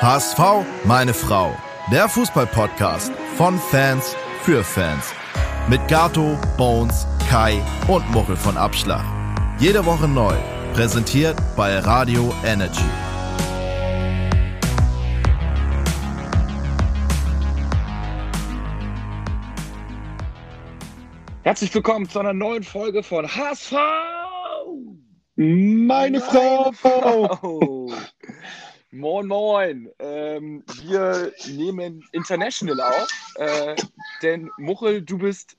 HSV, meine Frau. Der Fußball-Podcast von Fans für Fans. Mit Gato, Bones, Kai und Muchel von Abschlag. Jede Woche neu. Präsentiert bei Radio Energy. Herzlich willkommen zu einer neuen Folge von HSV. Meine, Meine Frau! Frau. Moin, moin. Ähm, wir nehmen international auf, äh, denn Muchel, du bist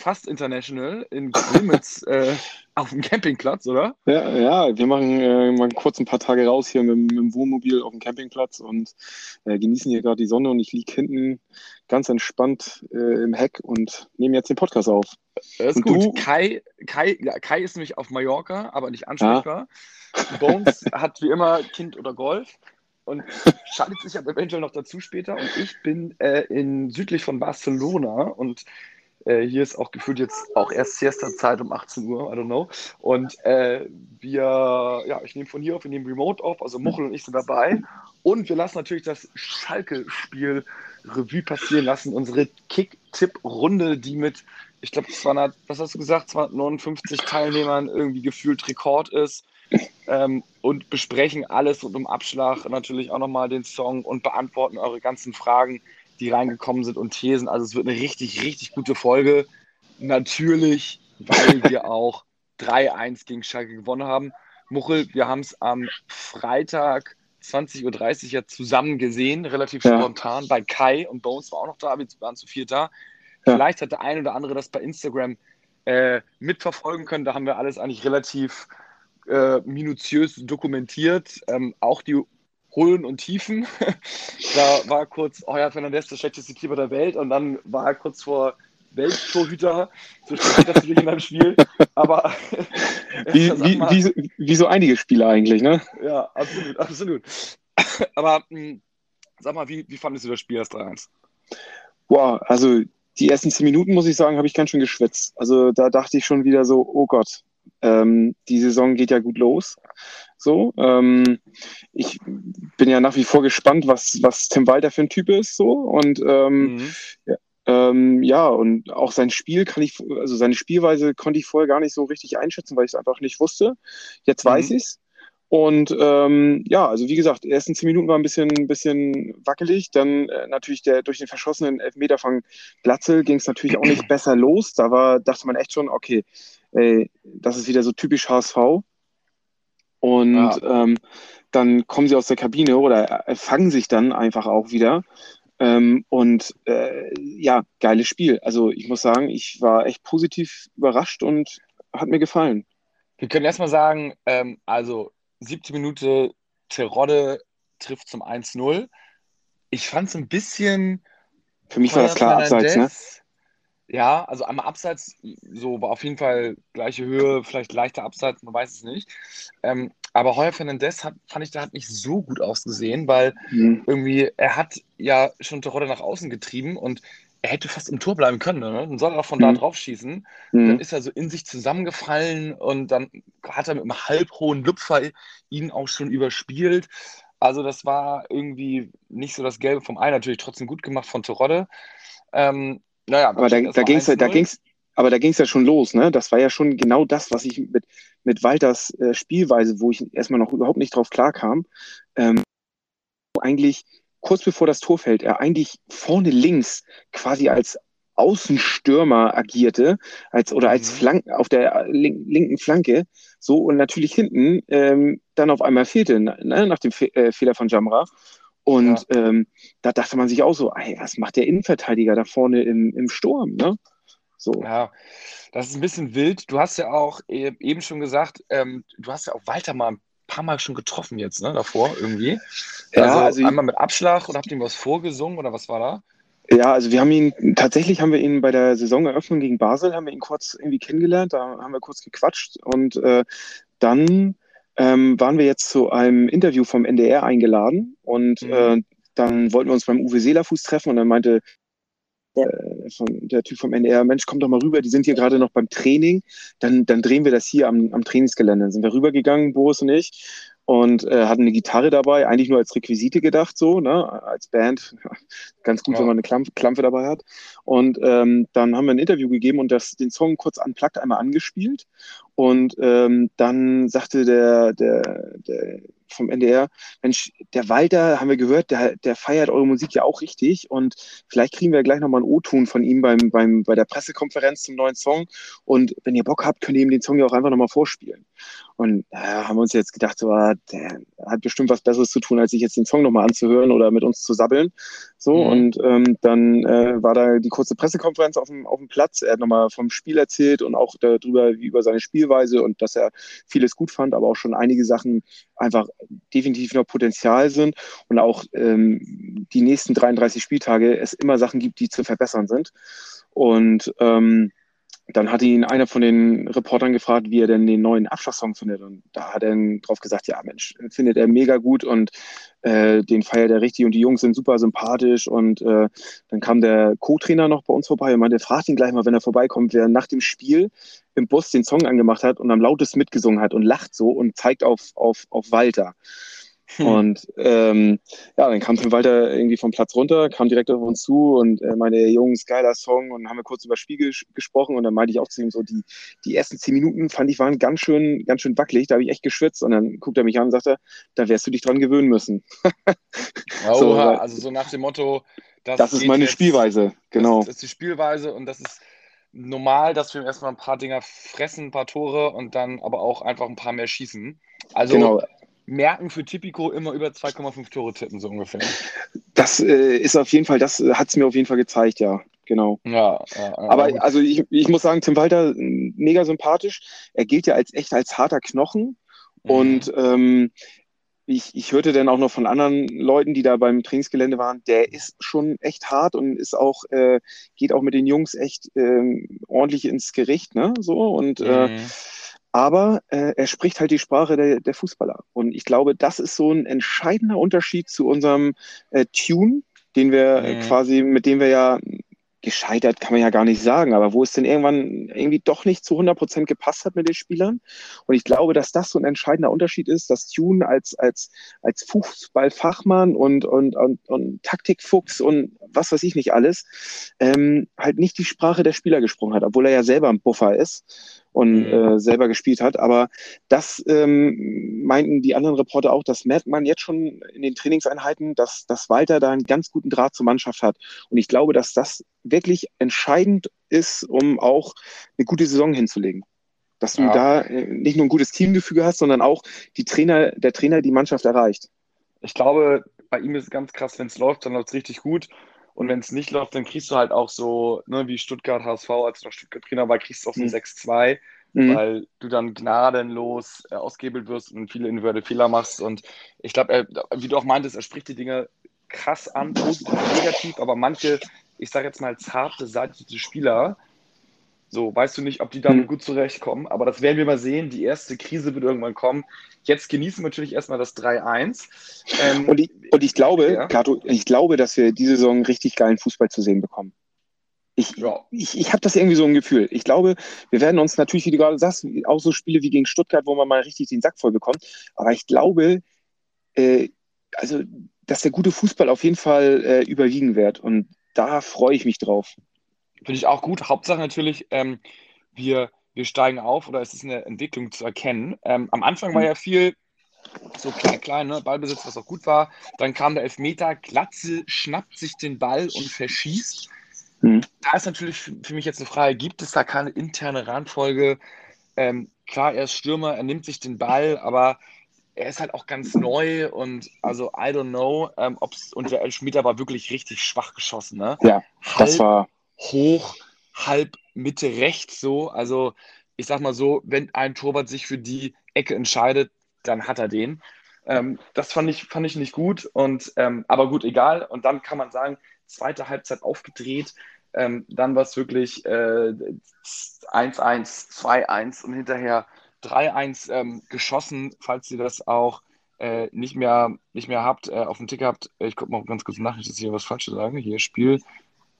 fast international in Limits äh, auf dem Campingplatz, oder? Ja, ja, wir machen äh, mal kurz ein paar Tage raus hier mit, dem- mit dem Wohnmobil auf dem Campingplatz und äh, genießen hier gerade die Sonne und ich liege hinten ganz entspannt äh, im Heck und nehme jetzt den Podcast auf. Das ist Und gut. du? Kai, Kai, ja, Kai ist nämlich auf Mallorca, aber nicht ansprechbar. Bones hat wie immer Kind oder Golf und schaltet sich aber eventuell noch dazu später. Und ich bin äh, in südlich von Barcelona und äh, hier ist auch gefühlt jetzt auch erst Siesta-Zeit um 18 Uhr, I don't know. Und äh, wir, ja, ich nehme von hier auf, wir nehmen Remote auf, also Muchel und ich sind dabei. Und wir lassen natürlich das Schalke-Spiel Revue passieren lassen, unsere Kick-Tipp-Runde, die mit ich glaube, 200, was hast du gesagt, 259 Teilnehmern irgendwie gefühlt Rekord ist. Ähm, und besprechen alles rund um Abschlag, natürlich auch nochmal den Song und beantworten eure ganzen Fragen, die reingekommen sind und Thesen. Also es wird eine richtig, richtig gute Folge. Natürlich, weil wir auch 3-1 gegen Schalke gewonnen haben. Muchel, wir haben es am Freitag 20.30 Uhr ja zusammen gesehen, relativ Ja. spontan, bei Kai und Bones war auch noch da, wir waren zu viert da. Ja. Vielleicht hat der ein oder andere das bei Instagram äh, mitverfolgen können. Da haben wir alles eigentlich relativ äh, minutiös dokumentiert. Ähm, auch die Hohlen und Tiefen. da war kurz Heuer Fernandez der schlechteste Keeper der Welt und dann war er kurz vor Welttorhüter. So steht das natürlich in einem Spiel. Aber Wie, mal, wie, so- wie so einige Spieler eigentlich, ne? ja, absolut, absolut. Aber mh, sag mal, wie, wie fandest du das Spiel, das 3-1? Wow, also die ersten zehn Minuten, muss ich sagen, habe ich ganz schön geschwitzt. Also da dachte ich schon wieder so, oh Gott, ähm, die Saison geht ja gut los. So, ähm, ich bin ja nach wie vor gespannt, was, was Tim Walter für ein Typ ist, so. Und ähm, Mhm. ähm, ja, und auch sein Spiel kann ich, also seine Spielweise konnte ich vorher gar nicht so richtig einschätzen, weil ich es einfach nicht wusste. Jetzt weiß Mhm. ich's. Und ähm, ja, also wie gesagt, die ersten zehn Minuten waren ein bisschen, ein bisschen wackelig. Dann äh, natürlich der durch den verschossenen Elfmeter von Glatzel ging es natürlich auch nicht besser los. Da war, dachte man echt schon, okay, ey, das ist wieder so typisch HSV. Und Ja. ähm, dann kommen sie aus der Kabine oder äh, fangen sich dann einfach auch wieder. Ähm, und äh, ja, geiles Spiel. Also ich muss sagen, ich war echt positiv überrascht und hat mir gefallen. Wir können erstmal sagen, ähm, also 17 Minute Terodde trifft zum 1-0. Ich fand es ein bisschen. Für mich war das klar abseits, ne? Ja, also einmal abseits, so war auf jeden Fall gleiche Höhe, vielleicht leichter abseits, man weiß es nicht. Ähm, aber Heuer Fernandez hat, fand ich, der hat nicht so gut ausgesehen, weil Mhm. irgendwie, er hat ja schon Terodde nach außen getrieben und er hätte fast im Tor bleiben können. Ne? Dann soll er von da Mhm. drauf schießen. Dann Mhm. ist er so in sich zusammengefallen und dann hat er mit einem halbhohen Lupfer ihn auch schon überspielt. Also das war irgendwie nicht so das Gelbe vom Ei, natürlich trotzdem gut gemacht von Terodde. Ähm, naja, Aber da, da ging's ja, da 1-0. ging's, aber da ging's ja schon los, ne? Das war ja schon genau das, was ich mit, mit Walters äh, Spielweise, wo ich erstmal noch überhaupt nicht drauf klarkam, ähm, wo eigentlich kurz bevor das Tor fällt, er eigentlich vorne links quasi als Außenstürmer agierte, als oder als Mhm. Flank auf der link, linken Flanke, so und natürlich hinten ähm, dann auf einmal fehlte, ne, nach dem Fe äh, Fehler von Jamra. Und ähm, da dachte man sich auch so, ey, was macht der Innenverteidiger da vorne im, im Sturm, ne? So. Ja, das ist ein bisschen wild. Du hast ja auch e- eben schon gesagt, ähm, du hast ja auch Walter mal ein paar Mal schon getroffen jetzt, ne, davor irgendwie. Ja, also, also einmal mit Abschlag und habt ihm was vorgesungen oder was war da? Ja, also wir haben ihn, tatsächlich haben wir ihn bei der Saisoneröffnung gegen Basel, haben wir ihn kurz irgendwie kennengelernt, da haben wir kurz gequatscht und äh, dann ähm, waren wir jetzt zu einem Interview vom NDR eingeladen und Mhm. äh, dann wollten wir uns beim Uwe Seelerfuß treffen und dann meinte äh, von, der Typ vom NDR, Mensch, komm doch mal rüber, die sind hier gerade noch beim Training, dann, dann drehen wir das hier am, am Trainingsgelände. Dann sind wir rübergegangen, Boris und ich, und äh, hatten eine Gitarre dabei, eigentlich nur als Requisite gedacht, so, ne, als Band. Ganz gut, ja. wenn man eine Klampe, Klampe dabei hat. Und ähm, dann haben wir ein Interview gegeben und das, den Song kurz unplugged einmal angespielt. Und ähm, dann sagte der, der, der vom NDR, Mensch, der Walter, haben wir gehört, der, der feiert eure Musik ja auch richtig und vielleicht kriegen wir gleich nochmal einen O-Ton von ihm beim, beim, bei der Pressekonferenz zum neuen Song und wenn ihr Bock habt, könnt ihr ihm den Song ja auch einfach nochmal vorspielen. Und äh, haben wir uns jetzt gedacht, so, ah, der hat bestimmt was Besseres zu tun, als sich jetzt den Song nochmal anzuhören oder mit uns zu sabbeln. So, mhm. und ähm, dann äh, war da die kurze Pressekonferenz auf dem, auf dem Platz. Er hat nochmal vom Spiel erzählt und auch darüber, wie über seine Spielweise und dass er vieles gut fand, aber auch schon einige Sachen einfach definitiv noch Potenzial sind und auch ähm, die nächsten 33 Spieltage es immer Sachen gibt, die zu verbessern sind. Und ähm, dann hat ihn einer von den Reportern gefragt, wie er denn den neuen Abschlusssong findet. Und da hat er drauf gesagt, ja Mensch, findet er mega gut und äh, den feiert er richtig und die Jungs sind super sympathisch. Und äh, dann kam der Co-Trainer noch bei uns vorbei und meinte, fragt ihn gleich mal, wenn er vorbeikommt, wer nach dem Spiel im Bus den Song angemacht hat und am lautesten mitgesungen hat und lacht so und zeigt auf, auf, auf Walter. Hm. Und ähm, ja, dann kam Tim Walter irgendwie vom Platz runter, kam direkt auf uns zu und äh, meine Jungs, geiler Song und haben wir kurz über Spiegel gesprochen und dann meinte ich auch zu ihm so, die, die ersten zehn Minuten fand ich waren ganz schön, ganz schön wackelig, da habe ich echt geschwitzt und dann guckt er mich an und sagte, da wirst du dich dran gewöhnen müssen. Oha, so, also so nach dem Motto, das, das ist meine jetzt, Spielweise, genau. Das, das ist die Spielweise und das ist normal, dass wir erstmal ein paar Dinger fressen, ein paar Tore und dann aber auch einfach ein paar mehr schießen. Also genau merken für Tipico immer über 2,5 Tore tippen, so ungefähr. Das äh, ist auf jeden Fall, das hat es mir auf jeden Fall gezeigt, ja. Genau. Ja, ja, aber ja. also ich, ich muss sagen, Tim Walter mega sympathisch. Er gilt ja als echt als harter Knochen. Mhm. Und ähm, ich, ich hörte dann auch noch von anderen Leuten, die da beim Trainingsgelände waren, der ist schon echt hart und ist auch, äh, geht auch mit den Jungs echt äh, ordentlich ins Gericht, ne? So und äh, mhm. Aber äh, er spricht halt die Sprache der, der Fußballer. Und ich glaube, das ist so ein entscheidender Unterschied zu unserem äh, Tune, den wir äh, mhm. quasi, mit dem wir ja gescheitert kann man ja gar nicht sagen, aber wo es denn irgendwann irgendwie doch nicht zu 100 Prozent gepasst hat mit den Spielern. Und ich glaube, dass das so ein entscheidender Unterschied ist, dass Tune als, als, als Fußballfachmann und, und, und, und Taktikfuchs und was weiß ich nicht alles, ähm, halt nicht die Sprache der Spieler gesprochen hat, obwohl er ja selber ein Buffer ist und mhm. äh, selber gespielt hat. Aber das ähm, meinten die anderen Reporter auch, das merkt man jetzt schon in den Trainingseinheiten, dass, dass Walter da einen ganz guten Draht zur Mannschaft hat. Und ich glaube, dass das wirklich entscheidend ist, um auch eine gute Saison hinzulegen. Dass du ja. da äh, nicht nur ein gutes Teamgefüge hast, sondern auch die Trainer, der Trainer die Mannschaft erreicht. Ich glaube, bei ihm ist es ganz krass, wenn es läuft, dann läuft es richtig gut. Und wenn es nicht läuft, dann kriegst du halt auch so, ne, wie Stuttgart HSV, als du noch Stuttgart Trainer war, kriegst du auch so mhm. 6-2, mhm. weil du dann gnadenlos äh, ausgehebelt wirst und viele individuelle Fehler machst. Und ich glaube, wie du auch meintest, er spricht die Dinge krass an, positiv, negativ, aber manche, ich sage jetzt mal, zarte, seitige Spieler, so, weißt du nicht, ob die damit mhm. gut zurechtkommen, aber das werden wir mal sehen. Die erste Krise wird irgendwann kommen. Jetzt genießen wir natürlich erstmal das 3-1. Ähm, und, ich, und ich glaube, ja. Kato, ich glaube, dass wir diese Saison richtig geilen Fußball zu sehen bekommen. Ich, ja. ich, ich habe das irgendwie so ein Gefühl. Ich glaube, wir werden uns natürlich, wie du gerade sagst, auch so Spiele wie gegen Stuttgart, wo man mal richtig den Sack voll bekommt. Aber ich glaube, äh, also, dass der gute Fußball auf jeden Fall äh, überwiegen wird. Und da freue ich mich drauf. Finde ich auch gut. Hauptsache natürlich, ähm, wir, wir steigen auf oder es ist eine Entwicklung zu erkennen. Ähm, am Anfang war ja viel so klein, klein, ne? Ballbesitz, was auch gut war. Dann kam der Elfmeter, Glatze schnappt sich den Ball und verschießt. Mhm. Da ist natürlich für mich jetzt eine Frage, gibt es da keine interne Randfolge? Ähm, klar, er ist Stürmer, er nimmt sich den Ball, aber er ist halt auch ganz neu und also I don't know, ähm, ob's, und der Elfmeter war wirklich richtig schwach geschossen, ne? Ja, Halb, das war hoch, halb Mitte rechts so. Also ich sag mal so, wenn ein Torwart sich für die Ecke entscheidet, dann hat er den. Ähm, das fand ich, fand ich nicht gut. Und, ähm, aber gut, egal. Und dann kann man sagen, zweite Halbzeit aufgedreht. Ähm, dann war es wirklich 1-1, äh, 2-1 und hinterher 3-1 ähm, geschossen, falls ihr das auch äh, nicht, mehr, nicht mehr habt, äh, auf dem Ticker habt. Ich gucke mal ganz kurz nach, nicht, dass ich hier was Falsches sage. Hier Spiel,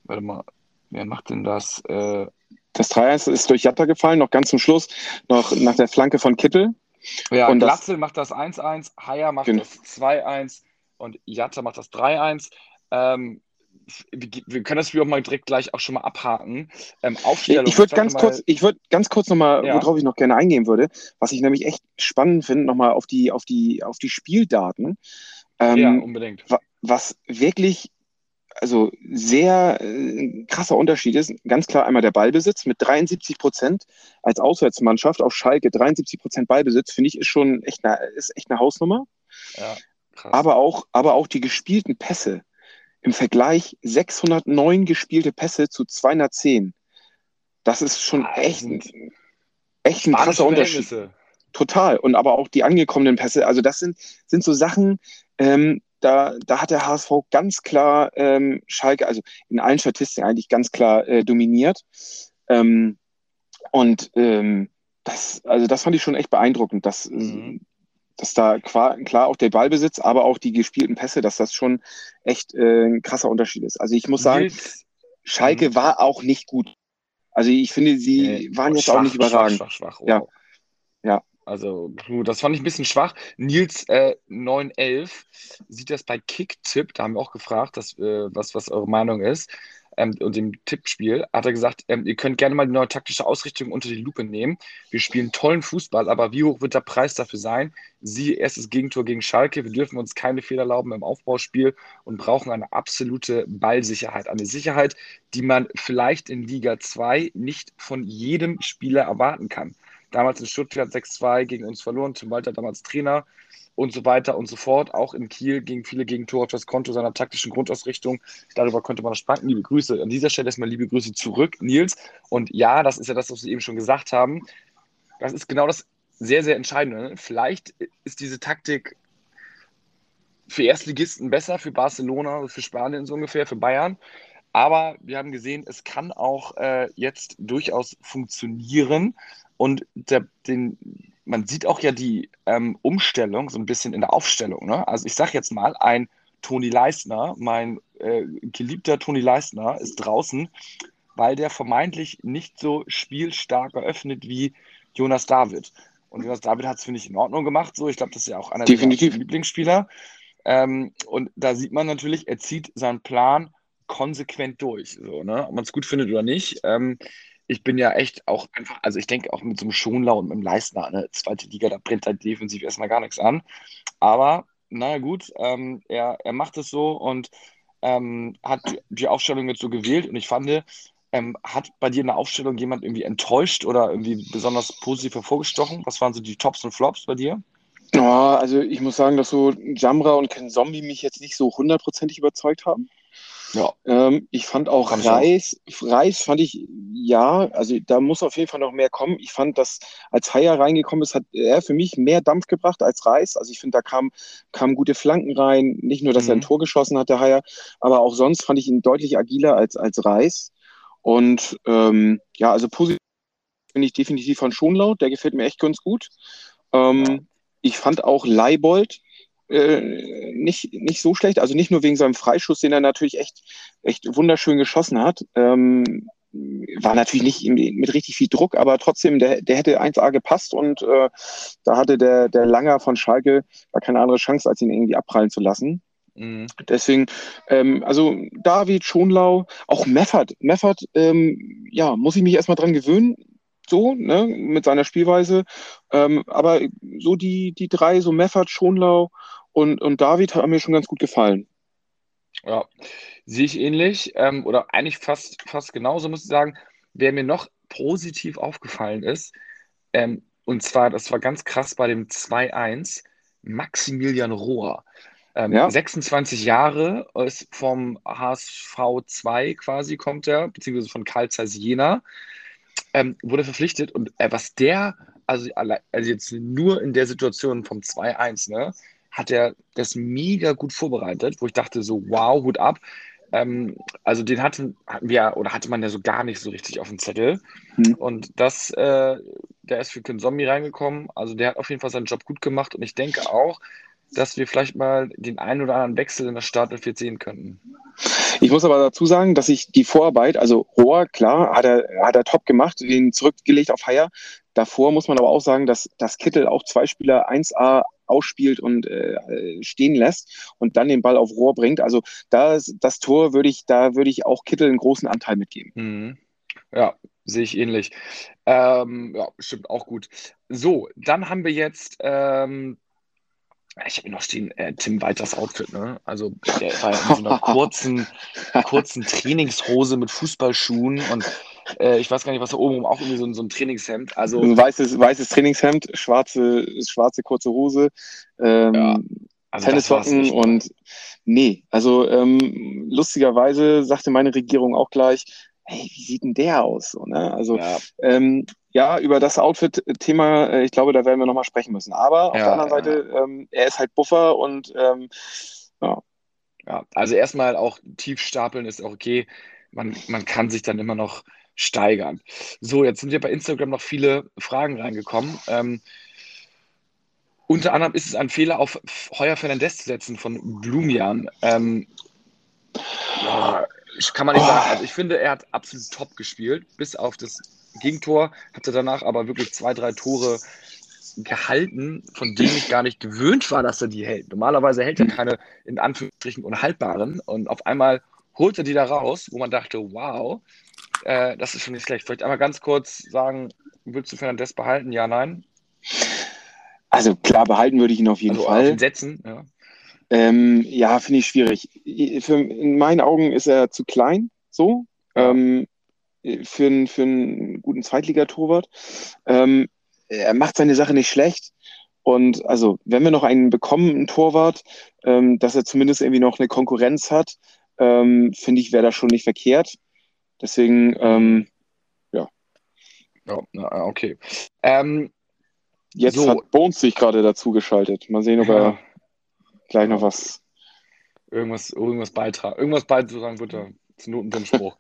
warte mal, Wer macht denn das? Äh, das 3-1 ist durch Jatta gefallen, noch ganz zum Schluss, noch nach der Flanke von Kittel. Ja, und Glatzel macht das 1-1, Haier macht genau. das 2-1 und Jatta macht das 3-1. Ähm, wir können das Spiel auch mal direkt gleich auch schon mal abhaken. Ähm, Aufstellung. Ich würde ganz kurz, ich würde ganz kurz nochmal, ja. worauf ich noch gerne eingehen würde, was ich nämlich echt spannend finde, nochmal auf die, auf die, auf die Spieldaten. Ähm, ja, unbedingt. Was wirklich, also sehr äh, krasser Unterschied ist, ganz klar einmal der Ballbesitz mit 73 Prozent als Auswärtsmannschaft auf Schalke, 73 Prozent Ballbesitz, finde ich, ist schon echt eine, ist echt eine Hausnummer. Ja. Aber auch, aber auch die gespielten Pässe im Vergleich 609 gespielte Pässe zu 210. Das ist schon ah, echt, ein, echt ein krasser Unterschied. Total. Und aber auch die angekommenen Pässe. Also das sind, sind so Sachen, ähm, da, da hat der HSV ganz klar ähm, Schalke, also in allen Statistiken eigentlich ganz klar äh, dominiert. Ähm, und ähm, das, also das fand ich schon echt beeindruckend, dass, mhm dass da klar auch der Ballbesitz, aber auch die gespielten Pässe, dass das schon echt äh, ein krasser Unterschied ist. Also ich muss sagen, Nils. Schalke mhm. war auch nicht gut. Also ich finde, sie nee, waren jetzt schwach, auch nicht überragend. Schwach, schwach, schwach. Wow. Ja. ja. Also, das fand ich ein bisschen schwach. Nils äh, 911 sieht das bei Kicktipp, da haben wir auch gefragt, dass, äh, was, was eure Meinung ist ähm, und dem Tippspiel, hat er gesagt, ähm, ihr könnt gerne mal die neue taktische Ausrichtung unter die Lupe nehmen. Wir spielen tollen Fußball, aber wie hoch wird der Preis dafür sein? Sie erstes Gegentor gegen Schalke. Wir dürfen uns keine Fehler erlauben im Aufbauspiel und brauchen eine absolute Ballsicherheit. Eine Sicherheit, die man vielleicht in Liga 2 nicht von jedem Spieler erwarten kann. Damals in Stuttgart 6-2 gegen uns verloren, zum Walter damals Trainer und so weiter und so fort. Auch in Kiel gegen viele Gegentore auf das Konto seiner taktischen Grundausrichtung. Darüber konnte man sprechen. Liebe Grüße. An dieser Stelle erstmal liebe Grüße zurück, Nils. Und ja, das ist ja das, was Sie eben schon gesagt haben. Das ist genau das sehr, sehr Entscheidende. Vielleicht ist diese Taktik für Erstligisten besser, für Barcelona, für Spanien so ungefähr, für Bayern. Aber wir haben gesehen, es kann auch äh, jetzt durchaus funktionieren. Und der, den, man sieht auch ja die ähm, Umstellung so ein bisschen in der Aufstellung. Ne? Also ich sage jetzt mal, ein Toni Leistner, mein äh, geliebter Toni Leistner, ist draußen, weil der vermeintlich nicht so spielstark eröffnet wie Jonas David. Und Jonas David hat es, finde ich, in Ordnung gemacht. So, ich glaube, das ist ja auch einer Definitiv. der Lieblingsspieler. Ähm, und da sieht man natürlich, er zieht seinen Plan konsequent durch. So, ne? Ob man es gut findet oder nicht. Ähm, ich bin ja echt auch einfach, also ich denke auch mit so einem Schonlau und mit einem Leistner, eine zweite Liga, da brennt halt defensiv erstmal gar nichts an. Aber, naja, gut, ähm, er, er macht es so und ähm, hat die Aufstellung jetzt so gewählt und ich fand, ähm, hat bei dir in der Aufstellung jemand irgendwie enttäuscht oder irgendwie besonders positiv hervorgestochen? Was waren so die Tops und Flops bei dir? Ja, also ich muss sagen, dass so Jamra und Ken Zombie mich jetzt nicht so hundertprozentig überzeugt haben. Ja. Ähm, ich fand auch Kann Reis. Reis fand ich, ja, also da muss auf jeden Fall noch mehr kommen. Ich fand, dass als Haier reingekommen ist, hat er für mich mehr Dampf gebracht als Reis. Also ich finde, da kamen kam gute Flanken rein. Nicht nur, dass mhm. er ein mhm. Tor geschossen hat, der Haier, aber auch sonst fand ich ihn deutlich agiler als, als Reis. Und ähm, ja, also positiv finde ich definitiv von Schonlaut. Der gefällt mir echt ganz gut. Ähm. Ich fand auch Leibold äh, nicht, nicht so schlecht. Also nicht nur wegen seinem Freischuss, den er natürlich echt, echt wunderschön geschossen hat. Ähm, war natürlich nicht mit richtig viel Druck, aber trotzdem, der, der hätte 1A gepasst und äh, da hatte der, der Langer von Schalke gar keine andere Chance, als ihn irgendwie abprallen zu lassen. Mhm. Deswegen, ähm, also David, Schonlau, auch Meffert. Meffert, ähm, ja, muss ich mich erstmal dran gewöhnen so, ne, mit seiner Spielweise. Ähm, aber so die, die drei, so Meffert, Schonlau und, und David hat mir schon ganz gut gefallen. Ja, sehe ich ähnlich. Ähm, oder eigentlich fast, fast genauso, muss ich sagen. Wer mir noch positiv aufgefallen ist, ähm, und zwar, das war ganz krass bei dem 2-1, Maximilian Rohr. Ähm, ja. 26 Jahre, ist vom HSV 2 quasi kommt er, beziehungsweise von Karl Zeiss Jena, ähm, wurde verpflichtet und äh, was der, also, also jetzt nur in der Situation vom 2-1, ne, hat er das mega gut vorbereitet, wo ich dachte so, wow, Hut ab. Ähm, also den hatten, hatten wir oder hatte man ja so gar nicht so richtig auf dem Zettel. Mhm. Und das, äh, der ist für Zombie reingekommen. Also der hat auf jeden Fall seinen Job gut gemacht und ich denke auch, dass wir vielleicht mal den einen oder anderen Wechsel in der Startelf sehen könnten. Ich muss aber dazu sagen, dass ich die Vorarbeit, also Rohr, klar, hat er, hat er top gemacht, den zurückgelegt auf Haier. Davor muss man aber auch sagen, dass, dass Kittel auch zwei Spieler 1A ausspielt und äh, stehen lässt und dann den Ball auf Rohr bringt. Also das, das Tor würde ich, da würde ich auch Kittel einen großen Anteil mitgeben. Mhm. Ja, sehe ich ähnlich. Ähm, ja, stimmt auch gut. So, dann haben wir jetzt ähm, ich habe noch stehen, äh, Tim Walters Outfit, ne? Also der war in so einer kurzen, kurzen Trainingshose mit Fußballschuhen und äh, ich weiß gar nicht, was da oben auch irgendwie so, ein, so ein Trainingshemd. Also ein weißes, weißes Trainingshemd, schwarze, schwarze kurze Hose, ähm, ja, also Tennissocken und nee, also ähm, lustigerweise sagte meine Regierung auch gleich, hey, wie sieht denn der aus? So, ne? Also ja. Ähm, ja, über das Outfit-Thema, äh, ich glaube, da werden wir nochmal sprechen müssen. Aber auf ja, der anderen Seite, ähm, er ist halt Buffer und ähm, ja. Ja, also erstmal auch tief stapeln ist auch okay. Man, man kann sich dann immer noch steigern. So, jetzt sind ja bei Instagram noch viele Fragen reingekommen. Ähm, unter anderem ist es ein Fehler, auf Heuer Fernandez zu setzen von Blumian. Ähm, ja, kann man nicht oh. sagen. Also ich finde, er hat absolut top gespielt, bis auf das Gegentor, hatte danach aber wirklich zwei, drei Tore gehalten, von denen ich gar nicht gewöhnt war, dass er die hält. Normalerweise hält er keine in Anführungsstrichen unhaltbaren und auf einmal holt er die da raus, wo man dachte, wow, äh, das ist schon nicht schlecht. Vielleicht einmal ganz kurz sagen, willst du Fernandes behalten? Ja, nein? Also klar, behalten würde ich ihn auf jeden also Fall. Auf setzen, ja. Ähm, ja, finde ich schwierig. Für, in meinen Augen ist er zu klein, so. Ja. Ähm, für, einen, für einen guten Zweitligatorwart. Ähm, er macht seine Sache nicht schlecht. Und also, wenn wir noch einen bekommen, einen Torwart, ähm, dass er zumindest irgendwie noch eine Konkurrenz hat, ähm, finde ich, wäre das schon nicht verkehrt. Deswegen, ähm, ja. Ja, okay. Ähm, Jetzt so. hat Bones sich gerade dazu geschaltet. Mal sehen, ob ja. er gleich noch was. Irgendwas, irgendwas beitragen. Irgendwas beitragen wird er. Zu Notenspruch.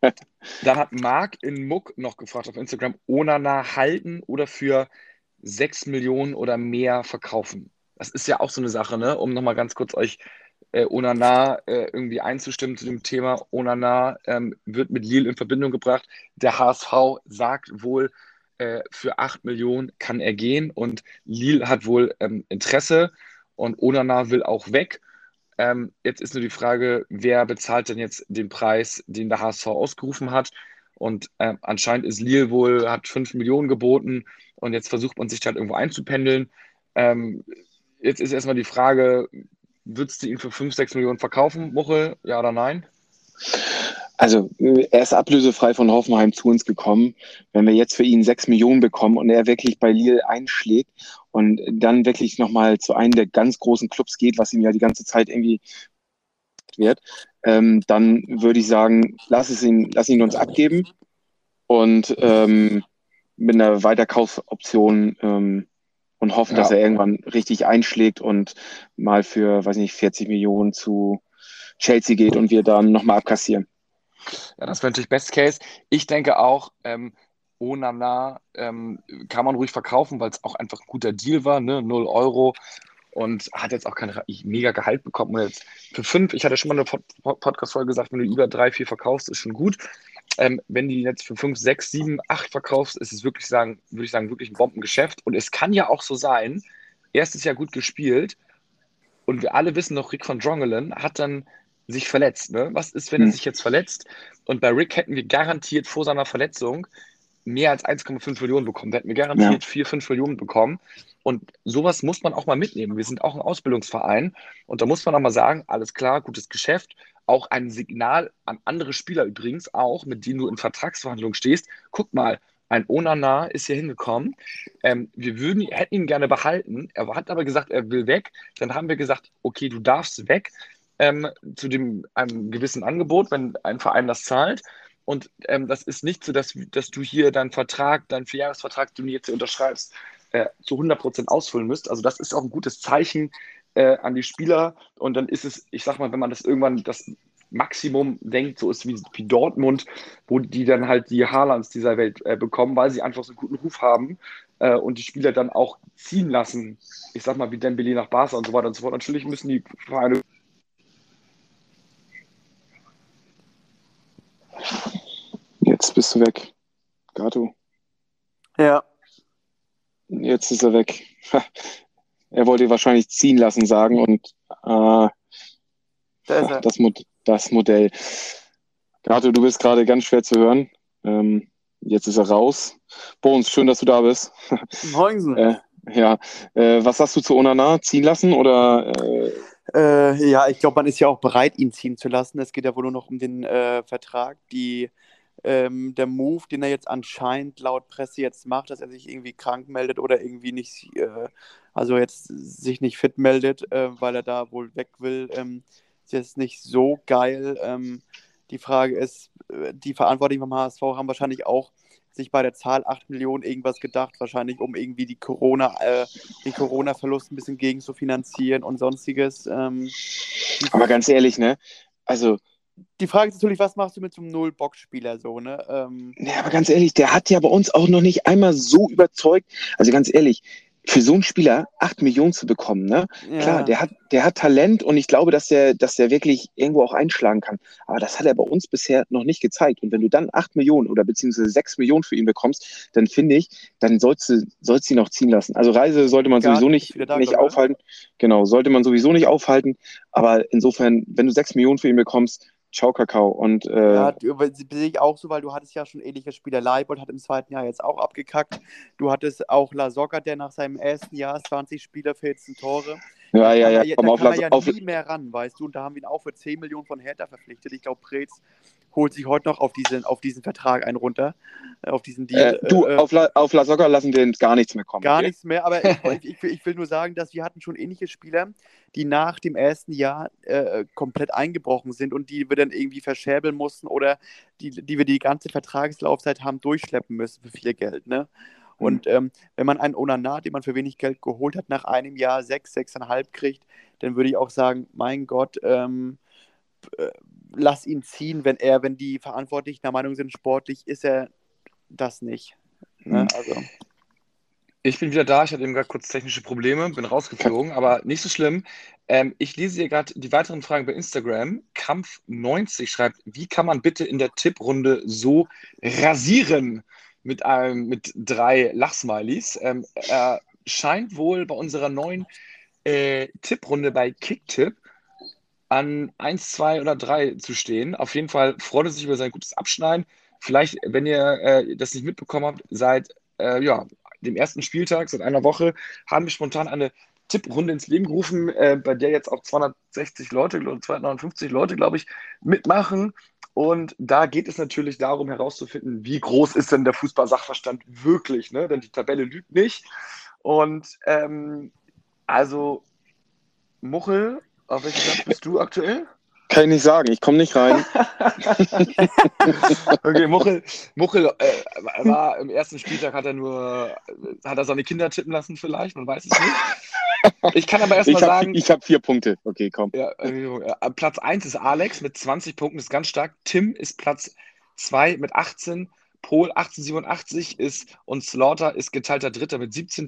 Dann hat Marc in Muck noch gefragt auf Instagram, Onana halten oder für 6 Millionen oder mehr verkaufen. Das ist ja auch so eine Sache, ne? um nochmal ganz kurz euch äh, Onana äh, irgendwie einzustimmen zu dem Thema. Onana ähm, wird mit Lille in Verbindung gebracht. Der HSV sagt wohl, äh, für 8 Millionen kann er gehen und Lille hat wohl ähm, Interesse und Onana will auch weg. Ähm, jetzt ist nur die Frage, wer bezahlt denn jetzt den Preis, den der HSV ausgerufen hat? Und äh, anscheinend ist Lille wohl, hat 5 Millionen geboten und jetzt versucht man sich halt irgendwo einzupendeln. Ähm, jetzt ist erstmal die Frage, würdest du ihn für 5, 6 Millionen verkaufen, Muchel? Ja oder nein? Also er ist ablösefrei von Hoffenheim zu uns gekommen. Wenn wir jetzt für ihn 6 Millionen bekommen und er wirklich bei Lille einschlägt und dann wirklich nochmal zu einem der ganz großen Clubs geht, was ihm ja die ganze Zeit irgendwie wird, ähm, dann würde ich sagen, lass, es ihn, lass ihn uns abgeben und ähm, mit einer Weiterkaufoption ähm, und hoffen, ja. dass er irgendwann richtig einschlägt und mal für, weiß nicht, 40 Millionen zu Chelsea geht und wir dann nochmal abkassieren. Ja, das wäre natürlich Best Case. Ich denke auch, ähm, Onana ähm, kann man ruhig verkaufen, weil es auch einfach ein guter Deal war, ne? 0 Euro und hat jetzt auch kein mega Gehalt bekommen. Und jetzt für fünf, ich hatte schon mal eine Podcast-Folge gesagt, wenn du über drei, vier verkaufst, ist schon gut. Ähm, wenn die jetzt für fünf, sechs, sieben, acht verkaufst, ist es wirklich sagen, würde ich sagen, wirklich ein Bombengeschäft. Und es kann ja auch so sein, erstes Jahr gut gespielt und wir alle wissen noch, Rick von Drongelen hat dann sich verletzt. Ne? Was ist, wenn er hm. sich jetzt verletzt? Und bei Rick hätten wir garantiert vor seiner Verletzung mehr als 1,5 Millionen bekommen. Da hätten wir garantiert ja. 4, 5 Millionen bekommen. Und sowas muss man auch mal mitnehmen. Wir sind auch ein Ausbildungsverein. Und da muss man auch mal sagen, alles klar, gutes Geschäft. Auch ein Signal an andere Spieler übrigens auch, mit denen du in Vertragsverhandlungen stehst. Guck mal, ein Onana ist hier hingekommen. Ähm, wir würden, hätten ihn gerne behalten. Er hat aber gesagt, er will weg. Dann haben wir gesagt, okay, du darfst weg ähm, zu dem, einem gewissen Angebot, wenn ein Verein das zahlt. Und ähm, das ist nicht so, dass, dass du hier deinen Vertrag, deinen Vierjahresvertrag, den du jetzt hier unterschreibst, äh, zu 100 Prozent ausfüllen müsst. Also das ist auch ein gutes Zeichen äh, an die Spieler. Und dann ist es, ich sag mal, wenn man das irgendwann das Maximum denkt, so ist wie, wie Dortmund, wo die dann halt die Haarlands dieser Welt äh, bekommen, weil sie einfach so einen guten Ruf haben, äh, und die Spieler dann auch ziehen lassen. Ich sag mal, wie Dembele nach Barca und so weiter und so fort. Natürlich müssen die Vereine. Jetzt bist du weg. Gato. Ja. Jetzt ist er weg. er wollte wahrscheinlich ziehen lassen sagen und äh, da das, Mod das Modell. Gato, du bist gerade ganz schwer zu hören. Ähm, jetzt ist er raus. Bones, schön, dass du da bist. Moinsen. äh, ja, äh, was sagst du zu Onana? Ziehen lassen oder? Äh... Äh, ja, ich glaube, man ist ja auch bereit, ihn ziehen zu lassen. Es geht ja wohl nur noch um den äh, Vertrag. Die, ähm, der Move, den er jetzt anscheinend laut Presse jetzt macht, dass er sich irgendwie krank meldet oder irgendwie nicht, äh, also jetzt sich nicht fit meldet, weil er da wohl weg will, ähm, ist jetzt nicht so geil. Ähm, die Frage ist, die Verantwortlichen vom HSV haben wahrscheinlich auch sich bei der Zahl 8 Millionen irgendwas gedacht, wahrscheinlich um irgendwie die Corona, äh, den Corona-Verlust ein bisschen gegen zu finanzieren und sonstiges. Ähm, Aber ganz ehrlich, ne? Also. Die Frage ist natürlich, was machst du mit so einem Null-Box-Spieler so, ne? Ähm, ja, aber ganz ehrlich, der hat ja bei uns auch noch nicht einmal so überzeugt. Also ganz ehrlich, für so einen Spieler acht Millionen zu bekommen, ne? Ja. Klar, der hat, der hat Talent und ich glaube, dass der, dass der wirklich irgendwo auch einschlagen kann. Aber das hat er bei uns bisher noch nicht gezeigt. Und wenn du dann acht Millionen oder beziehungsweise sechs Millionen für ihn bekommst, dann finde ich, dann sollst du, sollst du ihn noch ziehen lassen. Also Reise sollte man Gar sowieso nicht, da, nicht aufhalten. Genau, sollte man sowieso nicht aufhalten. Aber insofern, wenn du sechs Millionen für ihn bekommst, Ciao Kakao. Und, äh, ja, sehe ich auch so, weil du hattest ja schon ähnliche Spieler. Leibold hat im zweiten Jahr jetzt auch abgekackt. Du hattest auch La Soga, der nach seinem ersten Jahr 20 Spieler, 14 Tore. Ja, ja, ja. Da kann auf, er ja auf, nie mehr ran, weißt du. Und da haben wir ihn auch für 10 Millionen von Hertha verpflichtet. Ich glaube, Preetz holt sich heute noch auf diesen, auf diesen Vertrag einen runter, äh, auf diesen Deal. Äh, du, äh, auf, La, auf La Soga lassen wir gar nichts mehr kommen. Gar okay? nichts mehr, aber ich, ich, ich, will nur sagen, dass wir hatten schon ähnliche Spieler, die nach dem ersten Jahr äh, komplett eingebrochen sind und die wir dann irgendwie verscherbeln mussten oder die, die wir die ganze Vertragslaufzeit haben durchschleppen müssen für viel Geld. Ne? Mhm. Und ähm, wenn man einen Onana, den man für wenig Geld geholt hat, nach einem Jahr sechs, sechseinhalb kriegt, dann würde ich auch sagen, mein Gott, ähm, äh, lass ihn ziehen, wenn er, wenn die Verantwortlichen der Meinung sind, sportlich ist er das nicht. Ne? Mhm. Also. Ich bin wieder da. Ich hatte eben gerade kurz technische Probleme, bin rausgeflogen, aber nicht so schlimm. Ähm, ich lese hier gerade die weiteren Fragen bei Instagram. Kampf90 schreibt: Wie kann man bitte in der Tipprunde so rasieren? Mit, einem, mit drei Lachsmilies. Ähm, er scheint wohl bei unserer neuen äh, Tipprunde bei Kicktipp an 1, 2 oder 3 zu stehen. Auf jeden Fall freut er sich über sein gutes Abschneiden. Vielleicht, wenn ihr äh, das nicht mitbekommen habt, seit äh, ja, dem ersten Spieltag, seit einer Woche, haben wir spontan eine Tipprunde ins Leben gerufen, äh, bei der jetzt auch 260 Leute, 259 Leute, glaube ich, mitmachen. Und da geht es natürlich darum herauszufinden, wie groß ist denn der Fußball-Sachverstand wirklich, ne? denn die Tabelle lügt nicht. Und ähm, also Muchel auf welchem Platz bist du aktuell? Kann ich nicht sagen, ich komme nicht rein. okay, Muchel, Muchel äh, war im ersten Spieltag, hat er nur, hat er seine Kinder tippen lassen vielleicht, man weiß es nicht. Ich kann aber erstmal sagen. Ich habe vier Punkte, okay, komm. Ja, äh, Platz 1 ist Alex mit 20 Punkten, ist ganz stark. Tim ist Platz 2 mit 18. Pol 1887 ist und Slaughter ist geteilter Dritter mit 17.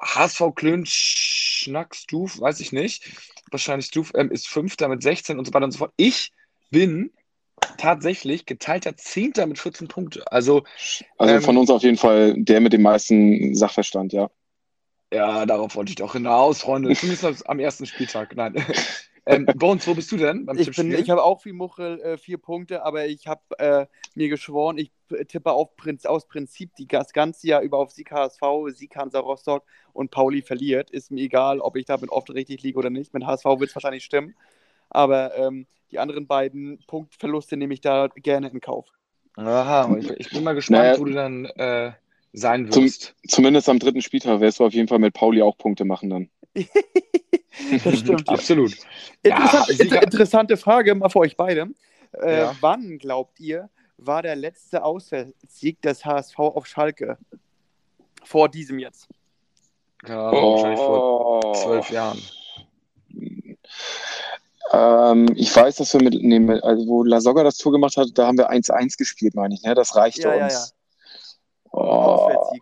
HSV Klön Schnack Stuf, weiß ich nicht wahrscheinlich Stuf ähm, ist Fünfter mit 16 und so weiter und so fort. Ich bin tatsächlich geteilter Zehnter mit 14 Punkten. Also, also ähm, von uns auf jeden Fall der mit dem meisten Sachverstand, ja. Ja, darauf wollte ich doch hinaus, Freunde. Zumindest am ersten Spieltag. Nein. Ähm, Bones, wo bist du denn beim ich Ich habe auch wie Muchel äh, vier Punkte, aber ich habe äh, mir geschworen, ich tippe auf Prinz, aus Prinzip die, das ganze Jahr über auf Sieg HSV, Sieg Hansa Rostock und Pauli verliert. Ist mir egal, ob ich damit oft richtig liege oder nicht. Mit HSV wird es wahrscheinlich stimmen. Aber ähm, die anderen beiden Punktverluste nehme ich da gerne in Kauf. Aha, ich, ich bin mal gespannt, naja, wo du dann äh, sein wirst. Zum, zumindest am dritten Spieltag wirst du auf jeden Fall mit Pauli auch Punkte machen dann. das stimmt. Absolut. Interessant, ja, inter interessante Frage mal für euch beide. Äh, ja. Wann glaubt ihr, war der letzte Auswärtssieg des HSV auf Schalke? Vor diesem jetzt. Ja, oh. wahrscheinlich vor zwölf Jahren. Ähm, ich weiß, dass wir mit, nee, also wo Lasogga das Tor gemacht hat, da haben wir 1-1 gespielt, meine ich. Ne? Das reichte ja, uns. Ja, ja. Oh.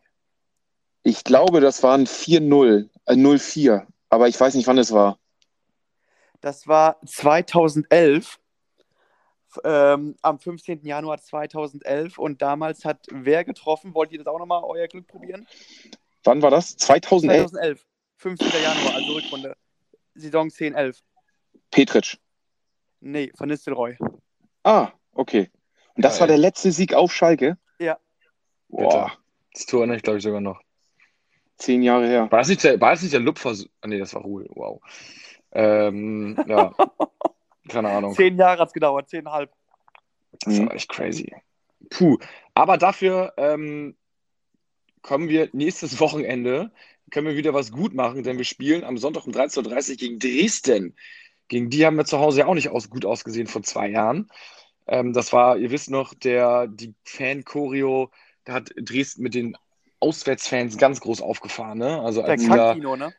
Ich glaube, das waren 4-0, äh, 0-4. Aber ich weiß nicht, wann es war. Das war 2011. Ähm, am 15. Januar 2011 und damals hat wer getroffen? Wollt ihr das auch nochmal euer Glück probieren? Wann war das? 2011? 2011. 15. Januar, also Rückrunde. Saison 10, 11. Petric. Nee, von Nistelrooy. Ah, okay. Und das Geil. war der letzte Sieg auf Schalke? Ja. Boah, Das Tor erinnere ich, glaube ich, sogar noch. Zehn Jahre her. War das nicht der, war das nicht der Lupfer? Ah, nee, das war Ruhe. Wow. Ähm, ja. Keine Ahnung. Zehn Jahre hat es gedauert, zehnhalb. Das war echt crazy. Puh. Aber dafür ähm, kommen wir nächstes Wochenende, können wir wieder was gut machen, denn wir spielen am Sonntag um 13.30 Uhr gegen Dresden. Gegen die haben wir zu Hause ja auch nicht aus, gut ausgesehen vor zwei Jahren. Ähm, das war, ihr wisst noch, der, die Fan-Choreo, da hat Dresden mit den Auswärtsfans ganz groß aufgefahren. Ne? Also Der als sie da Kackino, ne?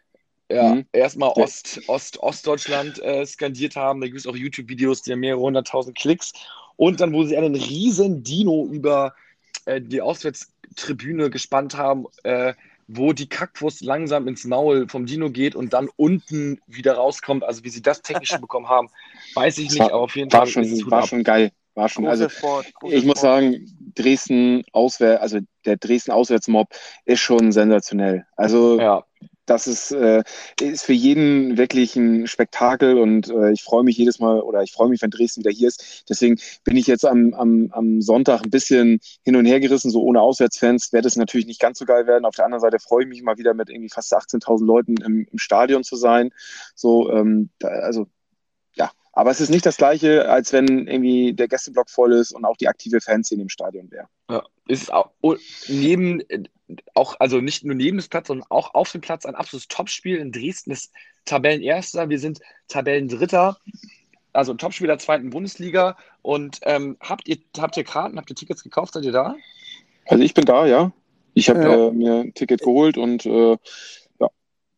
ja, Mhm. erstmal. Ost, Ost, Ostdeutschland äh, skandiert haben. Da gibt es auch YouTube-Videos, die haben mehrere hunderttausend Klicks. Und dann, wo sie einen riesen Dino über äh, die Auswärtstribüne gespannt haben, äh, wo die Kackwurst langsam ins Maul vom Dino geht und dann unten wieder rauskommt. Also wie sie das technisch bekommen haben, weiß ich nicht, war- aber auf jeden War Fall schon, ist es Hut war ab. schon geil. War schon, also Sport. ich muss Sport. sagen, Dresden Auswärts, also der Dresden Auswärtsmob ist schon sensationell. Also Ja, das ist, äh, ist für jeden wirklich ein Spektakel und äh, ich freue mich jedes Mal oder ich freue mich, wenn Dresden wieder hier ist. Deswegen bin ich jetzt am, am, am Sonntag ein bisschen hin und her gerissen, so ohne Auswärtsfans wird es natürlich nicht ganz so geil werden. Auf der anderen Seite freue ich mich mal wieder mit irgendwie fast 18.000 Leuten im, im Stadion zu sein. So, ähm, da, also aber es ist nicht das gleiche, als wenn irgendwie der Gästeblock voll ist und auch die aktive Fanszene im Stadion wäre. Ja, ist auch neben, auch, also nicht nur neben des Platz, sondern auch auf dem Platz ein absolutes Topspiel. In Dresden ist Tabellenerster, wir sind Tabellendritter, also ein Topspiel der zweiten Bundesliga. Und ähm, habt ihr, habt ihr Karten, habt ihr Tickets gekauft? Seid ihr da? Also ich bin da, ja. Ich habe Ja. äh, mir ein Ticket geholt und äh,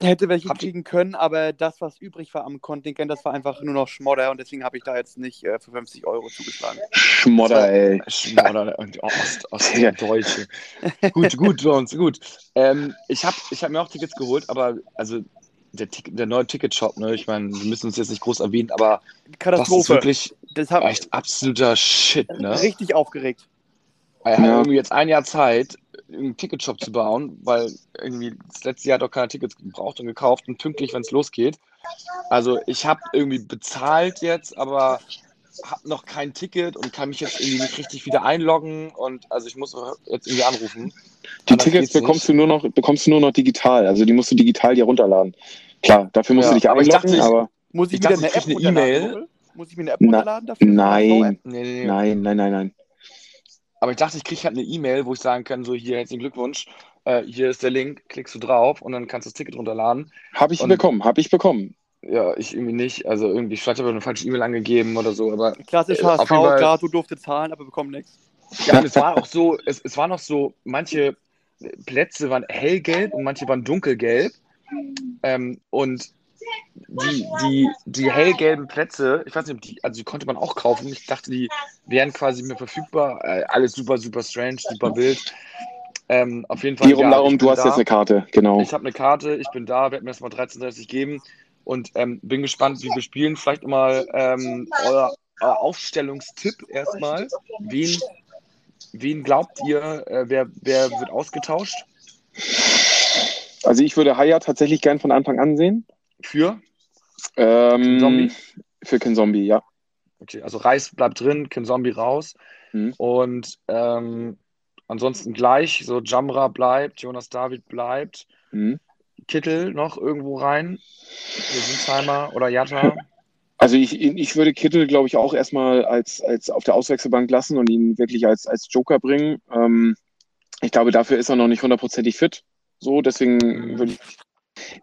Hätte welche ihr- kriegen können, aber das, was übrig war am Kontingent, das war einfach nur noch Schmodder und deswegen habe ich da jetzt nicht äh, für 50 Euro zugeschlagen. Schmodder, ey. Schmodder und Ost, Ostdeutsche. gut, gut, Jones, gut. Ähm, ich habe ich hab mir auch Tickets geholt, aber also der, Tick- der neue Ticketshop, ne, ich meine, wir müssen uns jetzt nicht groß erwähnen, aber das ist Katastrophe. wirklich Das echt absoluter Shit, ne? richtig aufgeregt. Er hat Ja. irgendwie jetzt ein Jahr Zeit, einen Ticketshop zu bauen, weil irgendwie das letzte Jahr hat auch keine Tickets gebraucht und gekauft und pünktlich, wenn es losgeht. Also ich habe irgendwie bezahlt jetzt, aber habe noch kein Ticket und kann mich jetzt irgendwie nicht richtig wieder einloggen und also ich muss jetzt irgendwie anrufen. Die Anders Tickets bekommst nicht. du nur noch, bekommst du nur noch digital. Also die musst du digital dir runterladen. Klar, dafür musst Ja, du dich aber ich dachte, einloggen, ich- aber Muss ich, Ich wieder dachte, eine App eine? E-Mail. Joel? Muss ich mir eine App runterladen dafür? nein, Nee, nee, nee. nein, nein, nein, nein. Aber ich dachte, ich kriege halt eine E-Mail, wo ich sagen kann, so hier herzlichen Glückwunsch, äh, hier ist der Link, klickst du drauf und dann kannst du das Ticket runterladen. Habe ich Und- bekommen, habe ich bekommen. Ja, ich irgendwie nicht. Also irgendwie, vielleicht habe ich eine falsche E-Mail angegeben oder so, aber Klassisch Äh, HSV, jeden Fall- klar, du durfte zahlen, aber bekommen nichts. Ja, und es war auch so, es, es waren noch so, manche Plätze waren hellgelb und manche waren dunkelgelb. Ähm, und die, die, die hellgelben Plätze, ich weiß nicht, ob die, also die konnte man auch kaufen. Ich dachte, die wären quasi mehr verfügbar. Äh, alles super, super strange, super wild. Ähm, auf jeden Fall. Hierum ja, darum, du hast da. jetzt eine Karte, genau. Ich habe eine Karte, ich bin da, werde mir erstmal 13.30 geben und ähm, bin gespannt, wie wir spielen. Vielleicht mal ähm, euer, euer Aufstellungstipp erstmal. Wen, wen glaubt ihr, äh, wer, wer wird ausgetauscht? Also ich würde Haya tatsächlich gern von Anfang an sehen. Für? Ähm, Zombie? Für Ken Zombie, ja. Okay, also Reis bleibt drin, Ken Zombie raus. Mhm. Und ähm, ansonsten gleich, so Jamra bleibt, Jonas David bleibt, Mhm. Kittel noch irgendwo rein, Winsheimer oder Jatta. Also ich, ich würde Kittel, glaube ich, auch erstmal als, als auf der Auswechselbank lassen und ihn wirklich als, als Joker bringen. Ähm, ich glaube, dafür ist er noch nicht hundertprozentig fit. So, deswegen Mhm. würde ich,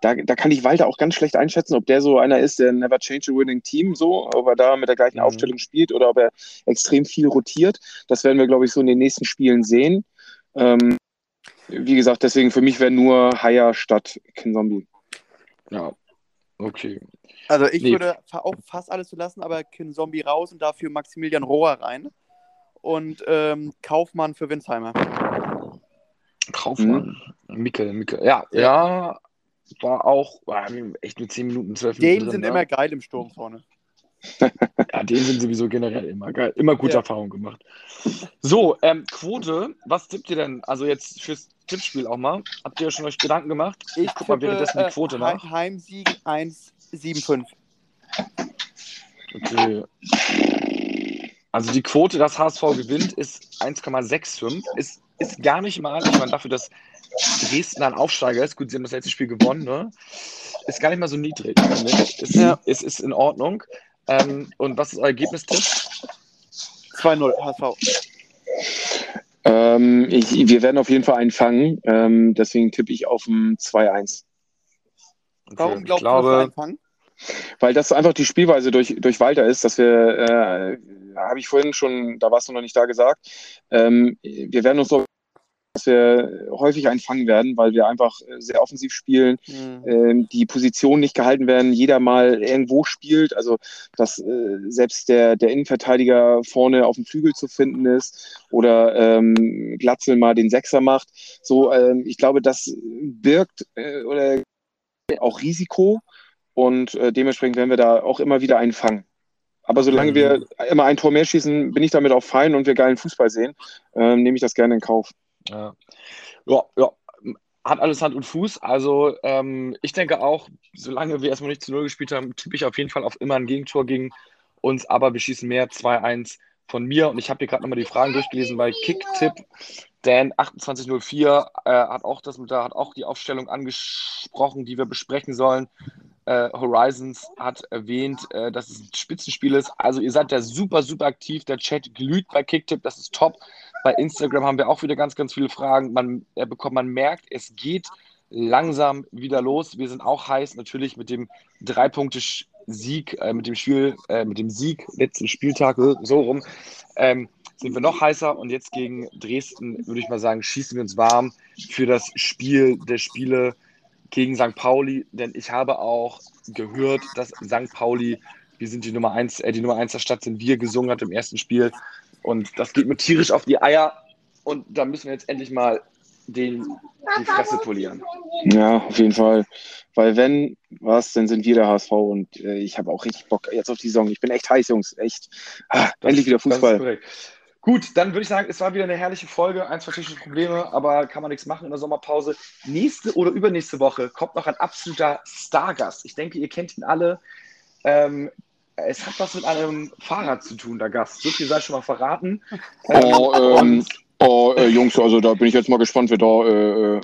da, da kann ich Walter auch ganz schlecht einschätzen, ob der so einer ist, der never change a winning team, so, ob er da mit der gleichen Mhm. Aufstellung spielt oder ob er extrem viel rotiert. Das werden wir, glaube ich, so in den nächsten Spielen sehen. Ähm, wie gesagt, deswegen für mich wäre nur Haya statt Kinzombie. Ja, okay. Also ich Nee. würde auch fast alles so lassen, aber Kin Zombie raus und dafür Maximilian Rohr rein. Und ähm, Kaufmann für Winsheimer. Traufmann. Mhm. Mikkel, Mikkel. Ja, ja, war auch war echt nur 10 Minuten, 12 Minuten. Den sind ne? immer geil im Sturm vorne. ja, den sind sowieso generell immer geil. Immer gute ja. Erfahrungen gemacht. So, ähm, Quote, was tippt ihr denn? Also jetzt fürs Tippspiel auch mal. Habt ihr schon euch Gedanken gemacht? Ich, ich guck tippe, mal währenddessen die äh, Quote äh, nach. Heimsieg 1,75. Okay. Also die Quote, dass HSV gewinnt, ist 1,65. Ist, ist gar nicht mal, ich meine, dafür, dass Dresden ein Aufsteiger ist, gut, sie haben das letzte Spiel gewonnen, ne? Ist gar nicht mal so niedrig. Ist, ja. ist, ist in Ordnung. Ähm, und was ist euer Ergebnistipp? 2-0 HSV. Ähm, ich, wir werden auf jeden Fall einen fangen. Ähm, deswegen tippe ich auf ein 2-1. Okay, Warum glaubst glaube, du, dass wir einen fangen? Weil das einfach die Spielweise durch, durch Walter ist, dass wir, äh, habe ich vorhin schon, da warst du noch nicht da gesagt, ähm, wir werden uns so dass wir häufig einfangen werden, weil wir einfach sehr offensiv spielen, mhm. äh, die Position nicht gehalten werden, jeder mal irgendwo spielt, also dass äh, selbst der, der Innenverteidiger vorne auf dem Flügel zu finden ist oder ähm, Glatzel mal den Sechser macht. So, ähm, ich glaube, das birgt äh, oder auch Risiko und äh, dementsprechend werden wir da auch immer wieder einen fangen. Aber solange wir immer ein Tor mehr schießen, bin ich damit auch fein und wir geilen Fußball sehen, äh, nehme ich das gerne in Kauf. Ja, ja. Hat alles Hand und Fuß. Also ähm, ich denke auch, solange wir erstmal nicht zu Null gespielt haben, tippe ich auf jeden Fall auf immer ein Gegentor gegen uns, aber wir schießen mehr 2-1 von mir. Und ich habe hier gerade nochmal die Fragen durchgelesen bei Kicktipp. Dan 2804 äh, hat auch das da hat auch die Aufstellung angesprochen, die wir besprechen sollen. Äh, Horizons hat erwähnt, äh, dass es ein Spitzenspiel ist. Also ihr seid da super, super aktiv. Der Chat glüht bei Kicktipp, das ist top. Bei Instagram haben wir auch wieder ganz, ganz viele Fragen. Man, äh, bekommt, man merkt, es geht langsam wieder los. Wir sind auch heiß, natürlich mit dem Drei-Punkte-Sieg, äh, mit dem Spiel, äh, mit dem Sieg letzten Spieltag, so rum, ähm, sind wir noch heißer. Und jetzt gegen Dresden, würde ich mal sagen, schießen wir uns warm für das Spiel der Spiele gegen St. Pauli. Denn ich habe auch gehört, dass St. Pauli, wir sind die Nummer 1, äh, die Nummer 1 der Stadt sind, wir gesungen hat im ersten Spiel. Und das geht mir tierisch auf die Eier. Und da müssen wir jetzt endlich mal den, die Fresse polieren. Ja, auf jeden Fall. Weil wenn was, dann sind wir der HSV und äh, ich habe auch richtig Bock jetzt auf die Saison. Ich bin echt heiß, Jungs. Echt. Ah, endlich wieder Fußball. Gut, dann würde ich sagen, es war wieder eine herrliche Folge. Eins technische Probleme, aber kann man nichts machen in der Sommerpause. Nächste oder übernächste Woche kommt noch ein absoluter Stargast. Ich denke, ihr kennt ihn alle. Ähm, es hat was mit einem Fahrrad zu tun, der Gast. So viel sei schon mal verraten. Oh, ähm, oh äh, Jungs, also da bin ich jetzt mal gespannt, wer da. Äh, äh.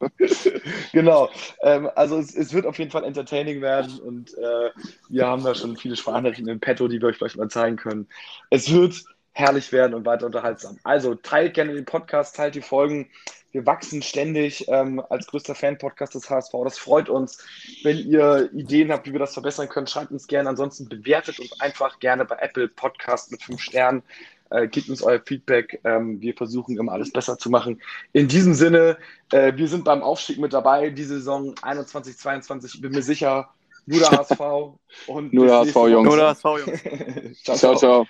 genau. Ähm, also es, es, wird auf jeden Fall entertaining werden und äh, wir haben da schon viele Sprachnachrichten im Petto, die wir euch vielleicht mal zeigen können. Es wird herrlich werden und weiter unterhaltsam. Also teilt gerne den Podcast, teilt die Folgen. Wir wachsen ständig ähm, als größter Fan-Podcast des HSV. Das freut uns. Wenn ihr Ideen habt, wie wir das verbessern können, schreibt uns gerne. Ansonsten bewertet uns einfach gerne bei Apple Podcast mit fünf Sternen. Äh, gebt uns euer Feedback. Ähm, wir versuchen immer alles besser zu machen. In diesem Sinne, äh, wir sind beim Aufstieg mit dabei. Die Saison 21, 22, ich bin mir sicher, nur der HSV. Und nur der HSV, Jungs. Nur der HSV, Jungs. ciao, ciao. ciao.